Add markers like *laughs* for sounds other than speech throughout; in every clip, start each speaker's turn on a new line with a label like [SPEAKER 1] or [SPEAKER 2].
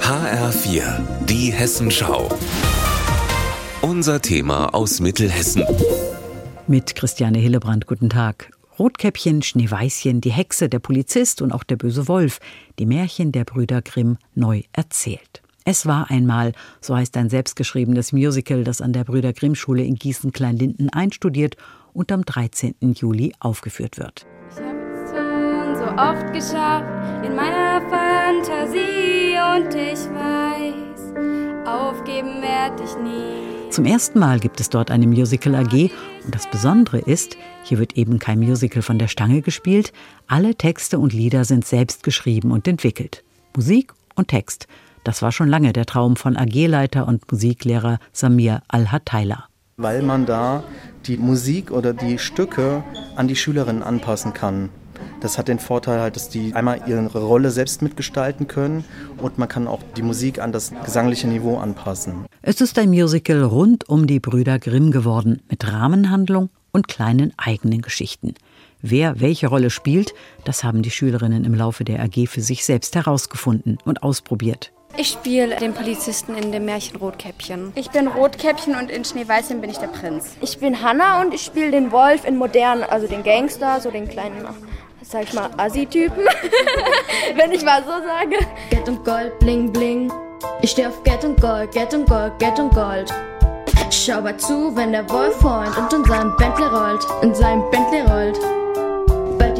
[SPEAKER 1] HR4, die Hessenschau. Unser Thema aus Mittelhessen.
[SPEAKER 2] Mit Christiane Hillebrand, guten Tag. Rotkäppchen, Schneeweißchen, die Hexe, der Polizist und auch der böse Wolf, die Märchen der Brüder Grimm neu erzählt. Es war einmal, so heißt ein selbstgeschriebenes Musical, das an der Brüder Grimm Schule in Gießen-Kleinlinden einstudiert und am 13. Juli aufgeführt wird.
[SPEAKER 3] Oft geschafft in meiner Fantasie und ich weiß, aufgeben werde ich nie.
[SPEAKER 2] Zum ersten Mal gibt es dort eine Musical AG und das Besondere ist, hier wird eben kein Musical von der Stange gespielt, alle Texte und Lieder sind selbst geschrieben und entwickelt. Musik und Text. Das war schon lange der Traum von AG-Leiter und Musiklehrer Samir Al-Hataila.
[SPEAKER 4] Weil man da die Musik oder die Stücke an die Schülerinnen anpassen kann. Das hat den Vorteil halt, dass die einmal ihre Rolle selbst mitgestalten können und man kann auch die Musik an das gesangliche Niveau anpassen.
[SPEAKER 2] Es ist ein Musical rund um die Brüder Grimm geworden, mit Rahmenhandlung und kleinen eigenen Geschichten. Wer welche Rolle spielt, das haben die Schülerinnen im Laufe der AG für sich selbst herausgefunden und ausprobiert.
[SPEAKER 3] Ich spiele den Polizisten in dem Märchen Rotkäppchen.
[SPEAKER 5] Ich bin Rotkäppchen und in Schneeweißchen bin ich der Prinz.
[SPEAKER 6] Ich bin Hanna und ich spiele den Wolf in modern, also den Gangster, so den kleinen, sag ich mal, Assi-Typen, *laughs* wenn ich mal so sage.
[SPEAKER 7] Geld und Gold, bling bling. Ich stehe auf Geld und Gold, Geld und Gold, Geld und Gold. Schau mal zu, wenn der Wolf heult und in seinem Bentley rollt, in seinem Bentley rollt.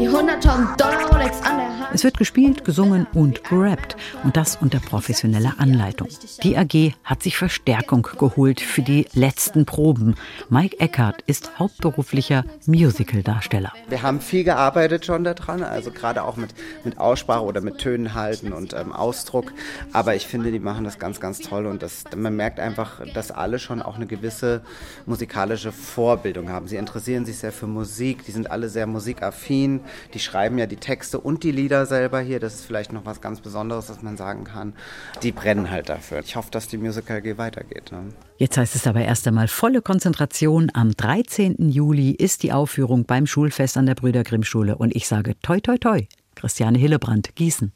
[SPEAKER 7] Die 100.000 Dollar Rolex an der Hand.
[SPEAKER 2] Es wird gespielt, gesungen und gerappt und das unter professioneller Anleitung. Die AG hat sich Verstärkung geholt für die letzten Proben. Mike Eckert ist hauptberuflicher Musical-Darsteller.
[SPEAKER 8] Wir haben viel gearbeitet schon daran, also gerade auch mit, mit Aussprache oder mit Tönen halten und ähm, Ausdruck. Aber ich finde, die machen das ganz, ganz toll und das, man merkt einfach, dass alle schon auch eine gewisse musikalische Vorbildung haben. Sie interessieren sich sehr für Musik, die sind alle sehr musikaffin, die schreiben ja die Texte und die Lieder selber hier. Das ist vielleicht noch was ganz Besonderes, was man sagen kann. Die brennen halt dafür. Ich hoffe, dass die Musical AG weitergeht. Ne?
[SPEAKER 2] Jetzt heißt es aber erst einmal volle Konzentration. Am 13. Juli ist die Aufführung beim Schulfest an der Brüder Grimm Schule und ich sage toi toi toi. Christiane Hillebrand, Gießen.